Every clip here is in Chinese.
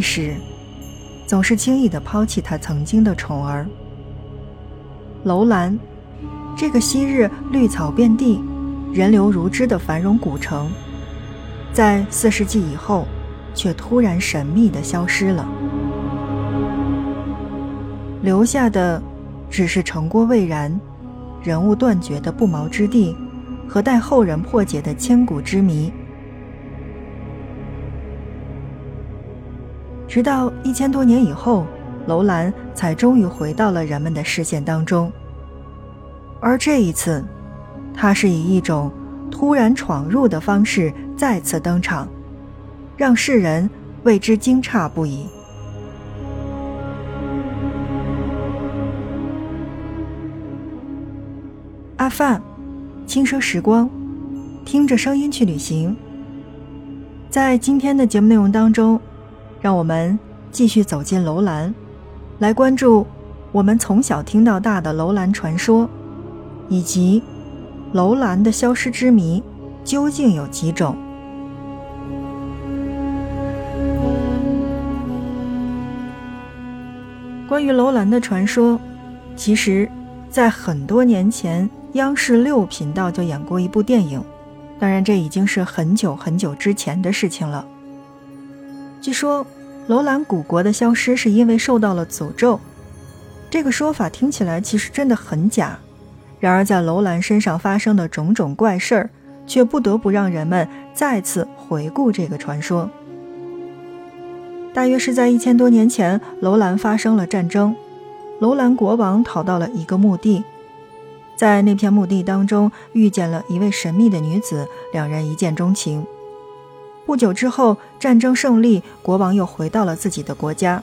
历史总是轻易的抛弃他曾经的宠儿。楼兰，这个昔日绿草遍地、人流如织的繁荣古城，在四世纪以后，却突然神秘的消失了，留下的只是城郭未然、人物断绝的不毛之地和待后人破解的千古之谜。直到一千多年以后，楼兰才终于回到了人们的视线当中。而这一次，他是以一种突然闯入的方式再次登场，让世人为之惊诧不已。阿范，轻奢时光，听着声音去旅行。在今天的节目内容当中。让我们继续走进楼兰，来关注我们从小听到大的楼兰传说，以及楼兰的消失之谜究竟有几种？关于楼兰的传说，其实，在很多年前，央视六频道就演过一部电影，当然这已经是很久很久之前的事情了。据说，楼兰古国的消失是因为受到了诅咒，这个说法听起来其实真的很假。然而，在楼兰身上发生的种种怪事儿，却不得不让人们再次回顾这个传说。大约是在一千多年前，楼兰发生了战争，楼兰国王逃到了一个墓地，在那片墓地当中遇见了一位神秘的女子，两人一见钟情。不久之后，战争胜利，国王又回到了自己的国家，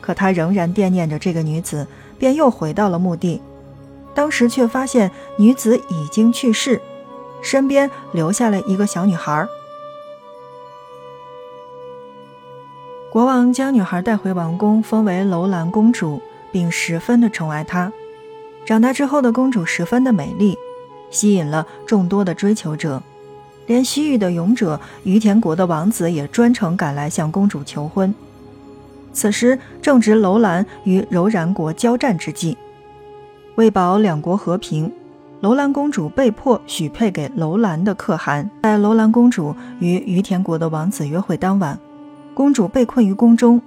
可他仍然惦念着这个女子，便又回到了墓地。当时却发现女子已经去世，身边留下了一个小女孩。国王将女孩带回王宫，封为楼兰公主，并十分的宠爱她。长大之后的公主十分的美丽，吸引了众多的追求者。连西域的勇者于田国的王子也专程赶来向公主求婚。此时正值楼兰与柔然国交战之际，为保两国和平，楼兰公主被迫许配给楼兰的可汗。在楼兰公主与于田国的王子约会当晚，公主被困于宫中，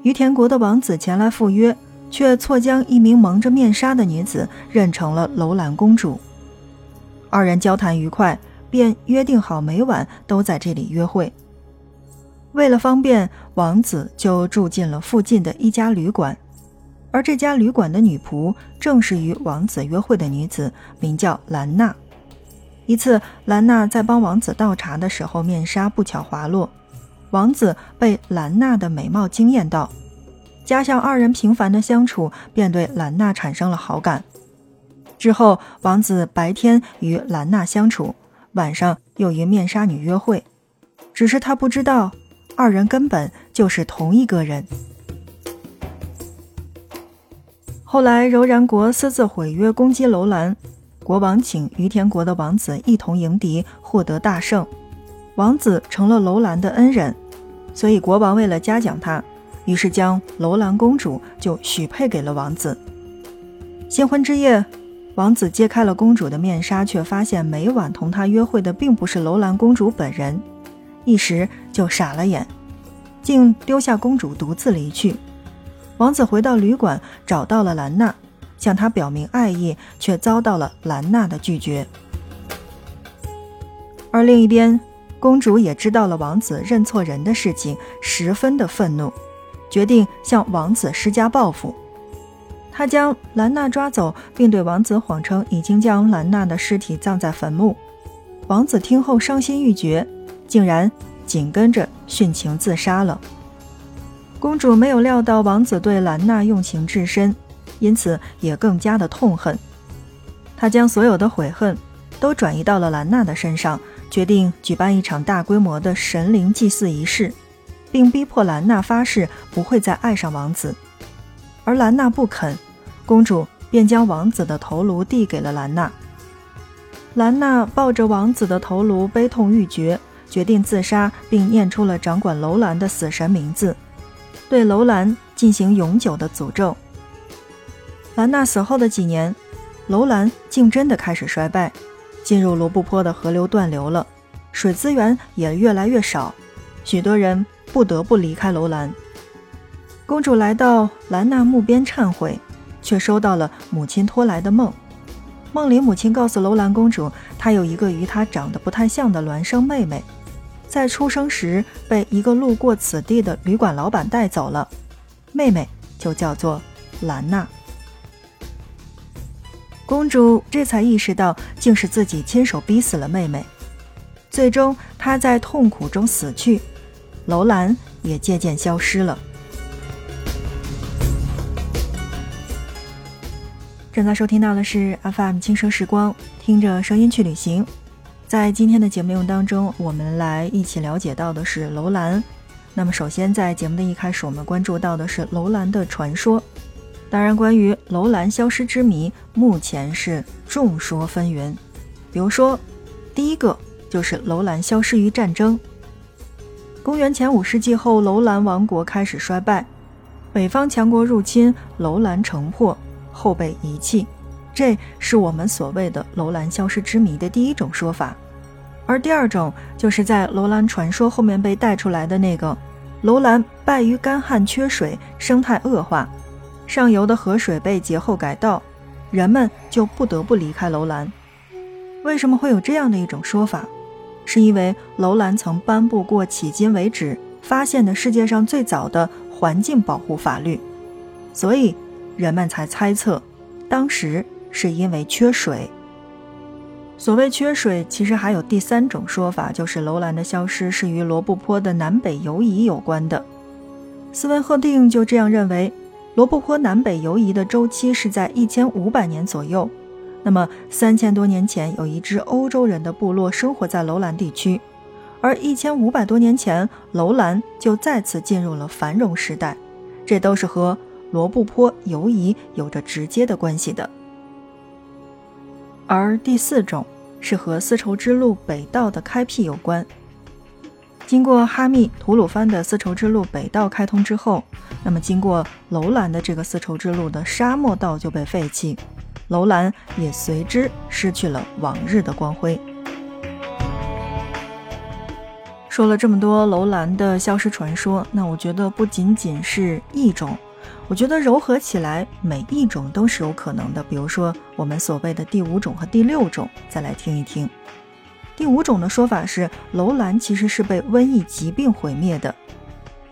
于田国的王子前来赴约，却错将一名蒙着面纱的女子认成了楼兰公主。二人交谈愉快。便约定好每晚都在这里约会。为了方便，王子就住进了附近的一家旅馆，而这家旅馆的女仆正是与王子约会的女子，名叫兰娜。一次，兰娜在帮王子倒茶的时候，面纱不巧滑落，王子被兰娜的美貌惊艳到，加上二人频繁的相处，便对兰娜产生了好感。之后，王子白天与兰娜相处。晚上又与面纱女约会，只是他不知道，二人根本就是同一个人。后来柔然国私自毁约攻击楼兰，国王请于田国的王子一同迎敌，获得大胜，王子成了楼兰的恩人，所以国王为了嘉奖他，于是将楼兰公主就许配给了王子。新婚之夜。王子揭开了公主的面纱，却发现每晚同她约会的并不是楼兰公主本人，一时就傻了眼，竟丢下公主独自离去。王子回到旅馆，找到了兰娜，向她表明爱意，却遭到了兰娜的拒绝。而另一边，公主也知道了王子认错人的事情，十分的愤怒，决定向王子施加报复。他将兰娜抓走，并对王子谎称已经将兰娜的尸体葬在坟墓。王子听后伤心欲绝，竟然紧跟着殉情自杀了。公主没有料到王子对兰娜用情至深，因此也更加的痛恨。她将所有的悔恨都转移到了兰娜的身上，决定举办一场大规模的神灵祭祀仪式，并逼迫兰娜发誓不会再爱上王子。而兰娜不肯，公主便将王子的头颅递给了兰娜。兰娜抱着王子的头颅，悲痛欲绝，决定自杀，并念出了掌管楼兰的死神名字，对楼兰进行永久的诅咒。兰娜死后的几年，楼兰竟真的开始衰败，进入罗布泊的河流断流了，水资源也越来越少，许多人不得不离开楼兰。公主来到兰娜墓边忏悔，却收到了母亲托来的梦。梦里，母亲告诉楼兰公主，她有一个与她长得不太像的孪生妹妹，在出生时被一个路过此地的旅馆老板带走了，妹妹就叫做兰娜。公主这才意识到，竟是自己亲手逼死了妹妹。最终，她在痛苦中死去，楼兰也渐渐消失了。正在收听到的是 FM 轻声时光，听着声音去旅行。在今天的节目内容当中，我们来一起了解到的是楼兰。那么，首先在节目的一开始，我们关注到的是楼兰的传说。当然，关于楼兰消失之谜，目前是众说纷纭。比如说，第一个就是楼兰消失于战争。公元前五世纪后，楼兰王国开始衰败，北方强国入侵，楼兰城破。后被遗弃，这是我们所谓的楼兰消失之谜的第一种说法。而第二种，就是在楼兰传说后面被带出来的那个楼兰败于干旱缺水，生态恶化，上游的河水被劫后改道，人们就不得不离开楼兰。为什么会有这样的一种说法？是因为楼兰曾颁布过迄今为止发现的世界上最早的环境保护法律，所以。人们才猜测，当时是因为缺水。所谓缺水，其实还有第三种说法，就是楼兰的消失是与罗布泊的南北游移有关的。斯文赫定就这样认为，罗布泊南北游移的周期是在一千五百年左右。那么三千多年前，有一支欧洲人的部落生活在楼兰地区，而一千五百多年前，楼兰就再次进入了繁荣时代。这都是和。罗布泊游移有着直接的关系的，而第四种是和丝绸之路北道的开辟有关。经过哈密、吐鲁番的丝绸之路北道开通之后，那么经过楼兰的这个丝绸之路的沙漠道就被废弃，楼兰也随之失去了往日的光辉。说了这么多楼兰的消失传说，那我觉得不仅仅是一种。我觉得糅合起来，每一种都是有可能的。比如说，我们所谓的第五种和第六种，再来听一听。第五种的说法是，楼兰其实是被瘟疫疾病毁灭的，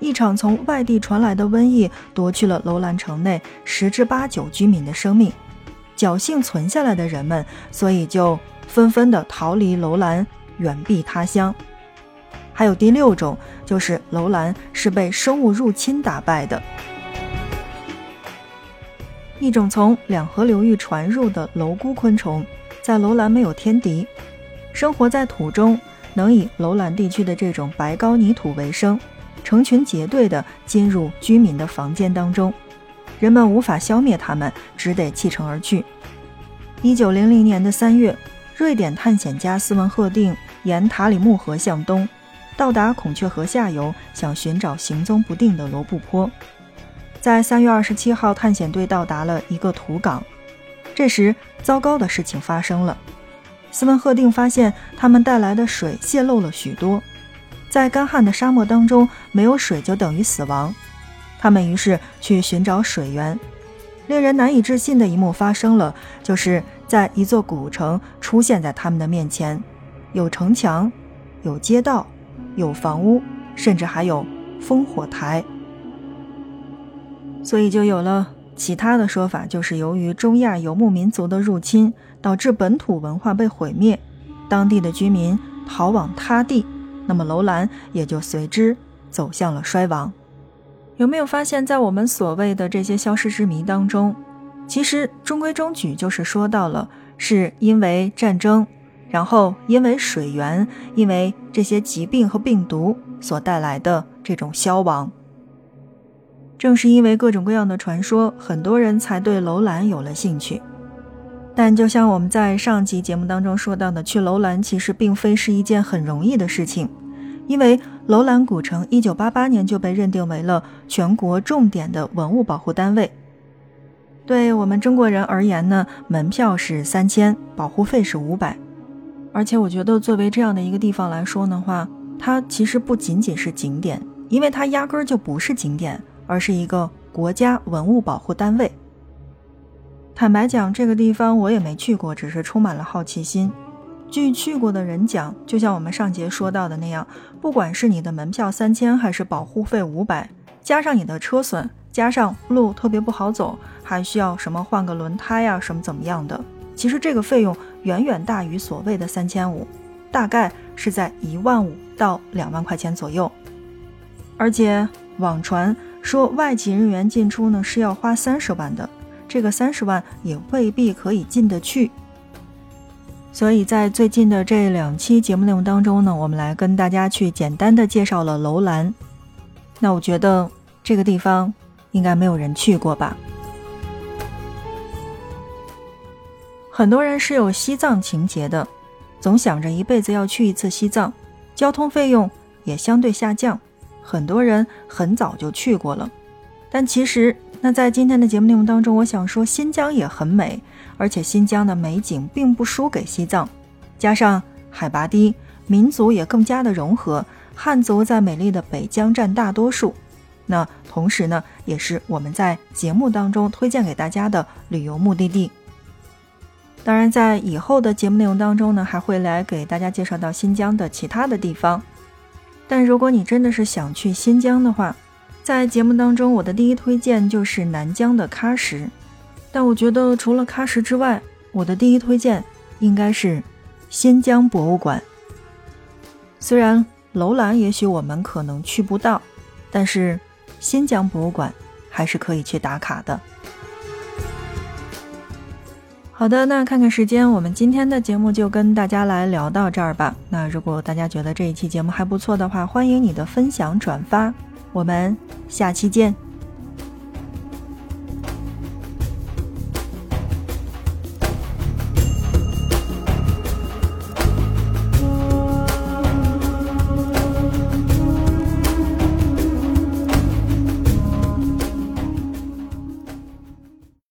一场从外地传来的瘟疫夺去了楼兰城内十之八九居民的生命，侥幸存下来的人们，所以就纷纷的逃离楼兰，远避他乡。还有第六种，就是楼兰是被生物入侵打败的。一种从两河流域传入的蝼蛄昆虫，在楼兰没有天敌，生活在土中，能以楼兰地区的这种白膏泥土为生，成群结队地进入居民的房间当中，人们无法消灭它们，只得弃城而去。一九零零年的三月，瑞典探险家斯文赫定沿塔里木河向东，到达孔雀河下游，想寻找行踪不定的罗布泊。在三月二十七号，探险队到达了一个土港。这时，糟糕的事情发生了。斯文赫定发现，他们带来的水泄漏了许多。在干旱的沙漠当中，没有水就等于死亡。他们于是去寻找水源。令人难以置信的一幕发生了，就是在一座古城出现在他们的面前，有城墙，有街道，有房屋，甚至还有烽火台。所以就有了其他的说法，就是由于中亚游牧民族的入侵，导致本土文化被毁灭，当地的居民逃往他地，那么楼兰也就随之走向了衰亡。有没有发现，在我们所谓的这些消失之谜当中，其实中规中矩就是说到了是因为战争，然后因为水源，因为这些疾病和病毒所带来的这种消亡。正是因为各种各样的传说，很多人才对楼兰有了兴趣。但就像我们在上集节目当中说到的，去楼兰其实并非是一件很容易的事情，因为楼兰古城一九八八年就被认定为了全国重点的文物保护单位。对我们中国人而言呢，门票是三千，保护费是五百。而且我觉得，作为这样的一个地方来说的话，它其实不仅仅是景点，因为它压根儿就不是景点，而是一个国家文物保护单位。坦白讲，这个地方我也没去过，只是充满了好奇心。据去过的人讲，就像我们上节说到的那样，不管是你的门票三千，还是保护费五百，加上你的车损，加上路特别不好走。还需要什么换个轮胎呀，什么怎么样的？其实这个费用远远大于所谓的三千五，大概是在一万五到两万块钱左右。而且网传说外籍人员进出呢是要花三十万的，这个三十万也未必可以进得去。所以在最近的这两期节目内容当中呢，我们来跟大家去简单的介绍了楼兰。那我觉得这个地方应该没有人去过吧。很多人是有西藏情节的，总想着一辈子要去一次西藏，交通费用也相对下降，很多人很早就去过了。但其实，那在今天的节目内容当中，我想说新疆也很美，而且新疆的美景并不输给西藏，加上海拔低，民族也更加的融合，汉族在美丽的北疆占大多数。那同时呢，也是我们在节目当中推荐给大家的旅游目的地。当然，在以后的节目内容当中呢，还会来给大家介绍到新疆的其他的地方。但如果你真的是想去新疆的话，在节目当中，我的第一推荐就是南疆的喀什。但我觉得除了喀什之外，我的第一推荐应该是新疆博物馆。虽然楼兰也许我们可能去不到，但是新疆博物馆还是可以去打卡的。好的，那看看时间，我们今天的节目就跟大家来聊到这儿吧。那如果大家觉得这一期节目还不错的话，欢迎你的分享转发，我们下期见。